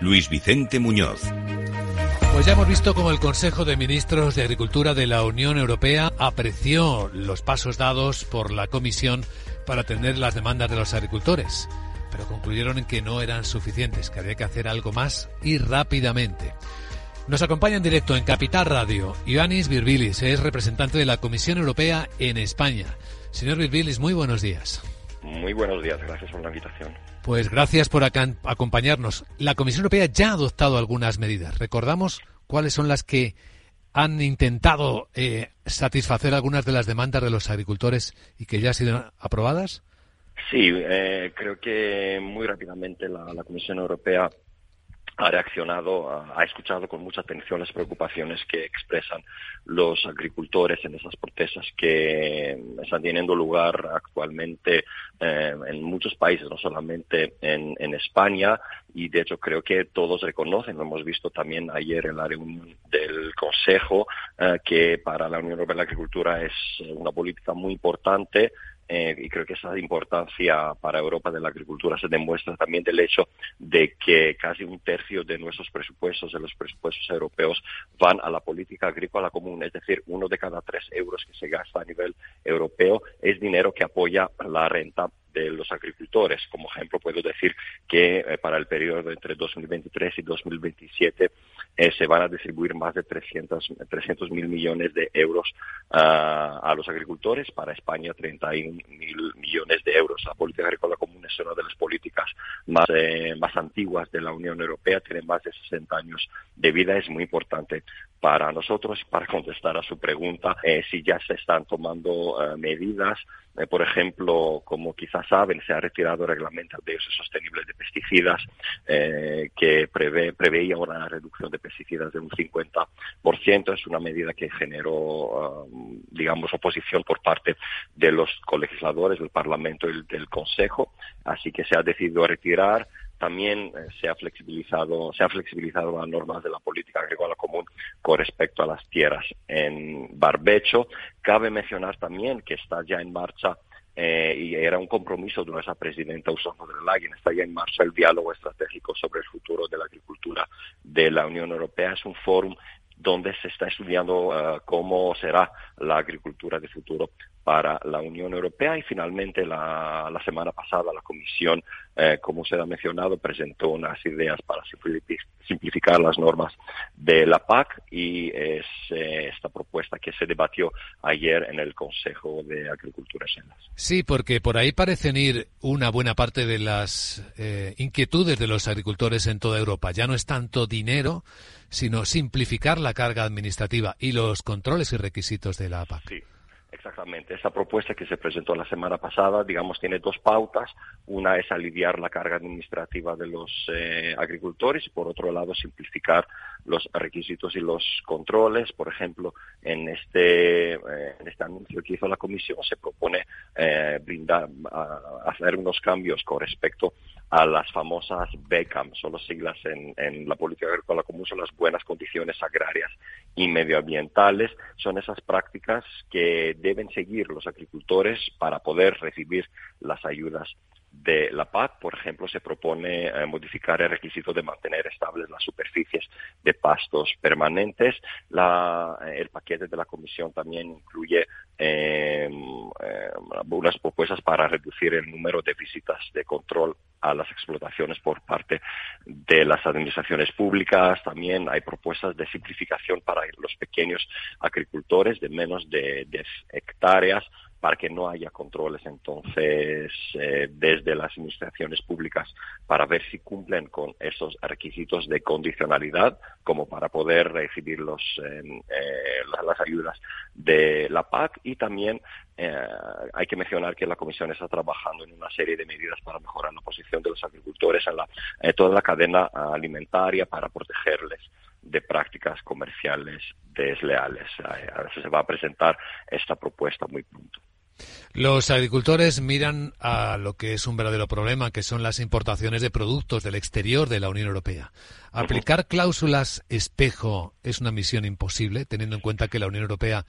Luis Vicente Muñoz. Pues ya hemos visto cómo el Consejo de Ministros de Agricultura de la Unión Europea apreció los pasos dados por la Comisión para atender las demandas de los agricultores, pero concluyeron en que no eran suficientes, que había que hacer algo más y rápidamente. Nos acompaña en directo en Capital Radio Ioannis Virbilis, es representante de la Comisión Europea en España. Señor Virbilis, muy buenos días. Muy buenos días, gracias por la invitación. Pues gracias por acompañarnos. La Comisión Europea ya ha adoptado algunas medidas. ¿Recordamos cuáles son las que han intentado eh, satisfacer algunas de las demandas de los agricultores y que ya han sido aprobadas? Sí, eh, creo que muy rápidamente la, la Comisión Europea ha reaccionado, ha escuchado con mucha atención las preocupaciones que expresan los agricultores en esas protestas que están teniendo lugar actualmente eh, en muchos países, no solamente en, España, y de hecho creo que todos reconocen, lo hemos visto también ayer en la reunión del Consejo, eh, que para la Unión Europea la agricultura es una política muy importante eh, y creo que esa importancia para Europa de la agricultura se demuestra también del hecho de que casi un tercio de nuestros presupuestos, de los presupuestos europeos, van a la política agrícola común, es decir, uno de cada tres euros que se gasta a nivel europeo es dinero que apoya la renta de los agricultores. Como ejemplo, puedo decir que eh, para el periodo entre 2023 y 2027 eh, se van a distribuir más de 300 mil millones de euros uh, a los agricultores. Para España, 31 mil millones de euros. La política agrícola común es una de las políticas más, eh, más antiguas de la Unión Europea. Tiene más de 60 años de vida. Es muy importante para nosotros, para contestar a su pregunta, eh, si ya se están tomando uh, medidas eh, por ejemplo, como quizás saben, se ha retirado el reglamento de uso sostenible de pesticidas eh, que prevé, preveía una reducción de pesticidas de un 50%. Es una medida que generó, um, digamos, oposición por parte de los colegisladores del Parlamento y del Consejo. Así que se ha decidido retirar también eh, se ha flexibilizado se han flexibilizado las normas de la política agrícola común con respecto a las tierras en barbecho. Cabe mencionar también que está ya en marcha eh, y era un compromiso de nuestra presidenta Ursula von der Leyen. Está ya en marcha el diálogo estratégico sobre el futuro de la agricultura de la Unión Europea. Es un foro donde se está estudiando uh, cómo será la agricultura de futuro para la Unión Europea y finalmente la semana pasada la Comisión, eh, como se ha mencionado, presentó unas ideas para simplificar las normas de la PAC y es eh, esta propuesta que se debatió ayer en el Consejo de Agricultura Sí, porque por ahí parecen ir una buena parte de las eh, inquietudes de los agricultores en toda Europa. Ya no es tanto dinero, sino simplificar la carga administrativa y los controles y requisitos de la PAC. Sí. Exactamente. Esa propuesta que se presentó la semana pasada, digamos, tiene dos pautas. Una es aliviar la carga administrativa de los eh, agricultores y, por otro lado, simplificar los requisitos y los controles. Por ejemplo, en este, eh, en este anuncio que hizo la Comisión se propone eh, brindar, hacer unos cambios con respecto a las famosas BECAM, son las siglas en, en la política agrícola común, son las buenas condiciones agrarias y medioambientales. Son esas prácticas que deben seguir los agricultores para poder recibir las ayudas de la PAC, por ejemplo, se propone eh, modificar el requisito de mantener estables las de pastos permanentes. Eh, el paquete de la Comisión también incluye eh, unas propuestas para reducir el número de visitas de control a las explotaciones por parte de las administraciones públicas. También hay propuestas de simplificación para los pequeños agricultores de menos de 10 hectáreas para que no haya controles entonces eh, desde las administraciones públicas para ver si cumplen con esos requisitos de condicionalidad como para poder recibir los, eh, las ayudas de la PAC y también hay que mencionar que la Comisión está trabajando en una serie de medidas para mejorar la posición de los agricultores en, la, en toda la cadena alimentaria para protegerles de prácticas comerciales desleales. Veces se va a presentar esta propuesta muy pronto. Los agricultores miran a lo que es un verdadero problema, que son las importaciones de productos del exterior de la Unión Europea. Aplicar cláusulas espejo es una misión imposible, teniendo en cuenta que la Unión Europea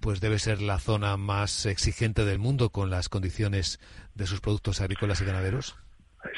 pues debe ser la zona más exigente del mundo con las condiciones de sus productos agrícolas y ganaderos.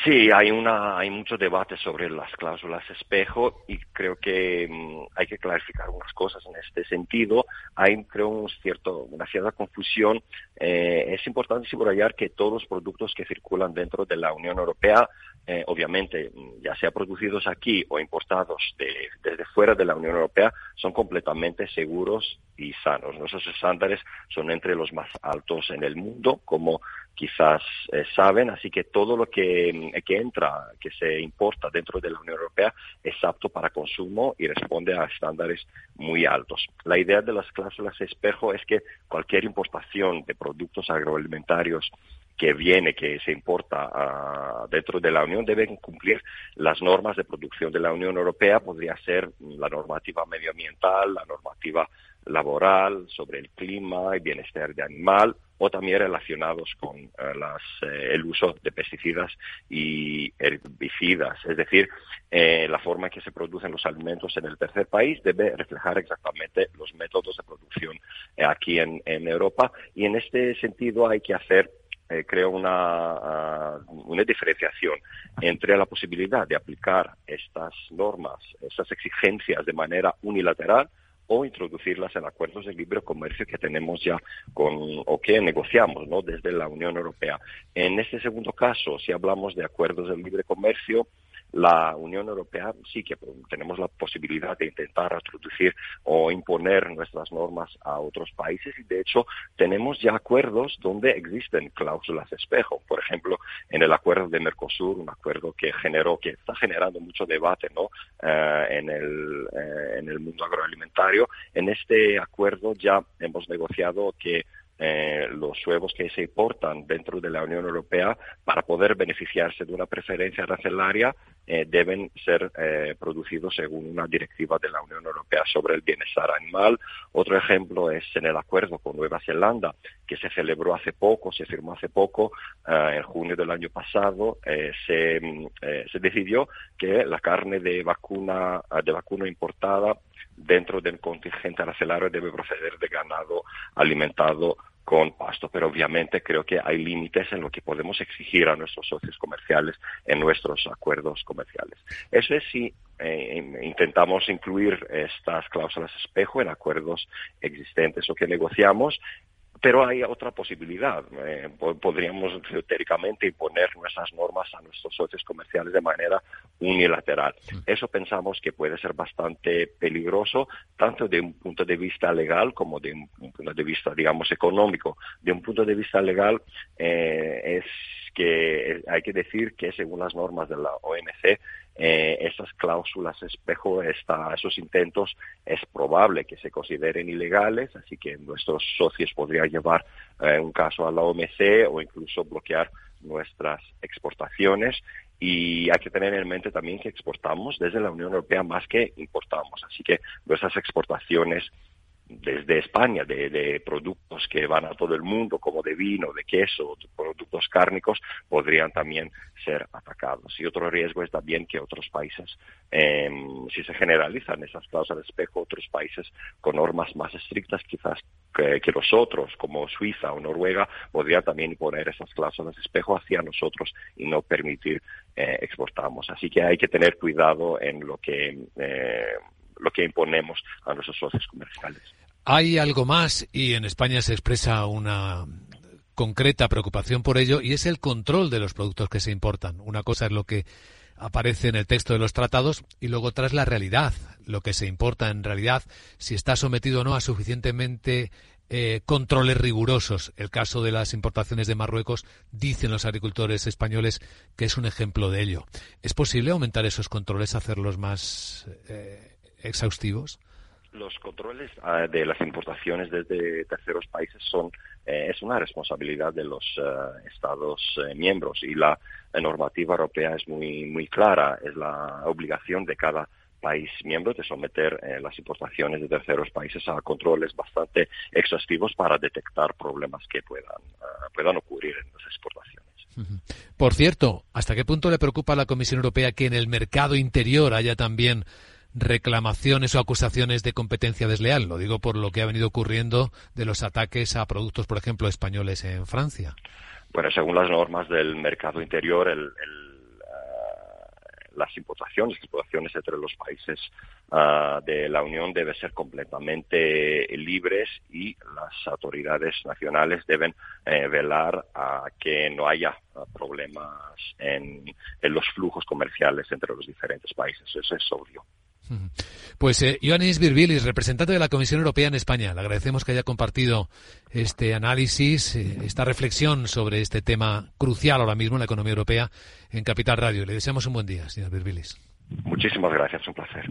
Sí, hay una, hay mucho debate sobre las cláusulas espejo y creo que mm, hay que clarificar unas cosas en este sentido. Hay, creo, un cierto, una cierta confusión. Eh, es importante subrayar que todos los productos que circulan dentro de la Unión Europea, eh, obviamente, mm, ya sea producidos aquí o importados desde fuera de la Unión Europea, son completamente seguros y sanos. Nuestros estándares son entre los más altos en el mundo, como quizás eh, saben, así que todo lo que, mm, que, entra, que se importa dentro de la Unión Europea es apto para consumo y responde a estándares muy altos. La idea de las cláusulas espejo es que cualquier importación de productos agroalimentarios que viene, que se importa uh, dentro de la Unión, deben cumplir las normas de producción de la Unión Europea. Podría ser la normativa medioambiental, la normativa laboral, sobre el clima y bienestar de animal, o también relacionados con eh, eh, el uso de pesticidas y herbicidas. Es decir, eh, la forma en que se producen los alimentos en el tercer país debe reflejar exactamente los métodos de producción aquí en, en Europa y en este sentido hay que hacer creo una, ah, una diferenciación entre la posibilidad de aplicar estas normas, estas exigencias de manera unilateral o introducirlas en acuerdos de libre comercio que tenemos ya con o que negociamos ¿no? desde la Unión Europea. En este segundo caso, si hablamos de acuerdos de libre comercio, la Unión Europea sí que tenemos la posibilidad de intentar introducir o imponer nuestras normas a otros países y de hecho tenemos ya acuerdos donde existen cláusulas espejo. Por ejemplo, en el acuerdo de Mercosur, un acuerdo que generó, que está generando mucho debate ¿no? Eh, en, el, eh, en el mundo agroalimentario. En este acuerdo ya hemos negociado que eh, los huevos que se importan dentro de la Unión Europea para poder beneficiarse de una preferencia arancelaria eh, deben ser eh, producidos según una directiva de la Unión Europea sobre el bienestar animal. Otro ejemplo es en el acuerdo con Nueva Zelanda que se celebró hace poco, se firmó hace poco, en junio del año pasado, se, se decidió que la carne de vacuna, de vacuna importada dentro del contingente arancelario debe proceder de ganado alimentado con pasto, pero obviamente creo que hay límites en lo que podemos exigir a nuestros socios comerciales en nuestros acuerdos comerciales. Eso es si eh, intentamos incluir estas cláusulas espejo en acuerdos existentes o que negociamos pero hay otra posibilidad. Eh, podríamos teóricamente imponer nuestras normas a nuestros socios comerciales de manera unilateral. Eso pensamos que puede ser bastante peligroso, tanto de un punto de vista legal como de un punto de vista, digamos, económico. De un punto de vista legal, eh, es que hay que decir que según las normas de la OMC, eh, esas cláusulas espejo, esta, esos intentos, es probable que se consideren ilegales, así que nuestros socios podrían llevar eh, un caso a la OMC o incluso bloquear nuestras exportaciones. Y hay que tener en mente también que exportamos desde la Unión Europea más que importamos, así que nuestras exportaciones desde España de, productos que van a todo el mundo, como de vino, de queso, productos cárnicos, podrían también ser atacados. Y otro riesgo es también que otros países, em, si se generalizan esas cláusulas de espejo, otros países con normas más estrictas quizás que, los otros, como Suiza o Noruega, podrían también imponer esas cláusulas de espejo hacia nosotros y no permitir eh, exportamos. Así que hay que tener cuidado en lo que eh, lo que imponemos a nuestros socios comerciales. Hay algo más y en España se expresa una concreta preocupación por ello y es el control de los productos que se importan. Una cosa es lo que aparece en el texto de los tratados y luego tras la realidad, lo que se importa en realidad, si está sometido o no a suficientemente eh, controles rigurosos. El caso de las importaciones de Marruecos, dicen los agricultores españoles que es un ejemplo de ello. ¿Es posible aumentar esos controles, hacerlos más eh, exhaustivos? Los controles ah, de las importaciones desde terceros países son eh, es una responsabilidad de los Estados miembros y la normativa europea es muy muy clara. Es la obligación de cada país miembro de someter eh, las importaciones de terceros países a controles bastante exhaustivos para detectar problemas que puedan, uh, puedan ocurrir en las exportaciones. Por cierto, ¿hasta qué punto le preocupa a la Comisión Europea que en el mercado interior haya también reclamaciones o acusaciones de competencia desleal? Lo digo por lo que ha venido ocurriendo de los ataques a productos, por ejemplo, españoles en Francia. Bueno, según las normas del mercado interior, el, el las importaciones, exportaciones entre los países uh, de la Unión deben ser completamente libres y las autoridades nacionales deben eh, velar a que no haya uh, problemas en, en los flujos comerciales entre los diferentes países. Eso es obvio. Pues eh, Ioannis Virbilis, representante de la Comisión Europea en España, le agradecemos que haya compartido este análisis, eh, esta reflexión sobre este tema crucial ahora mismo en la economía europea en Capital Radio. Le deseamos un buen día, señor Virbilis. Muchísimas gracias, un placer.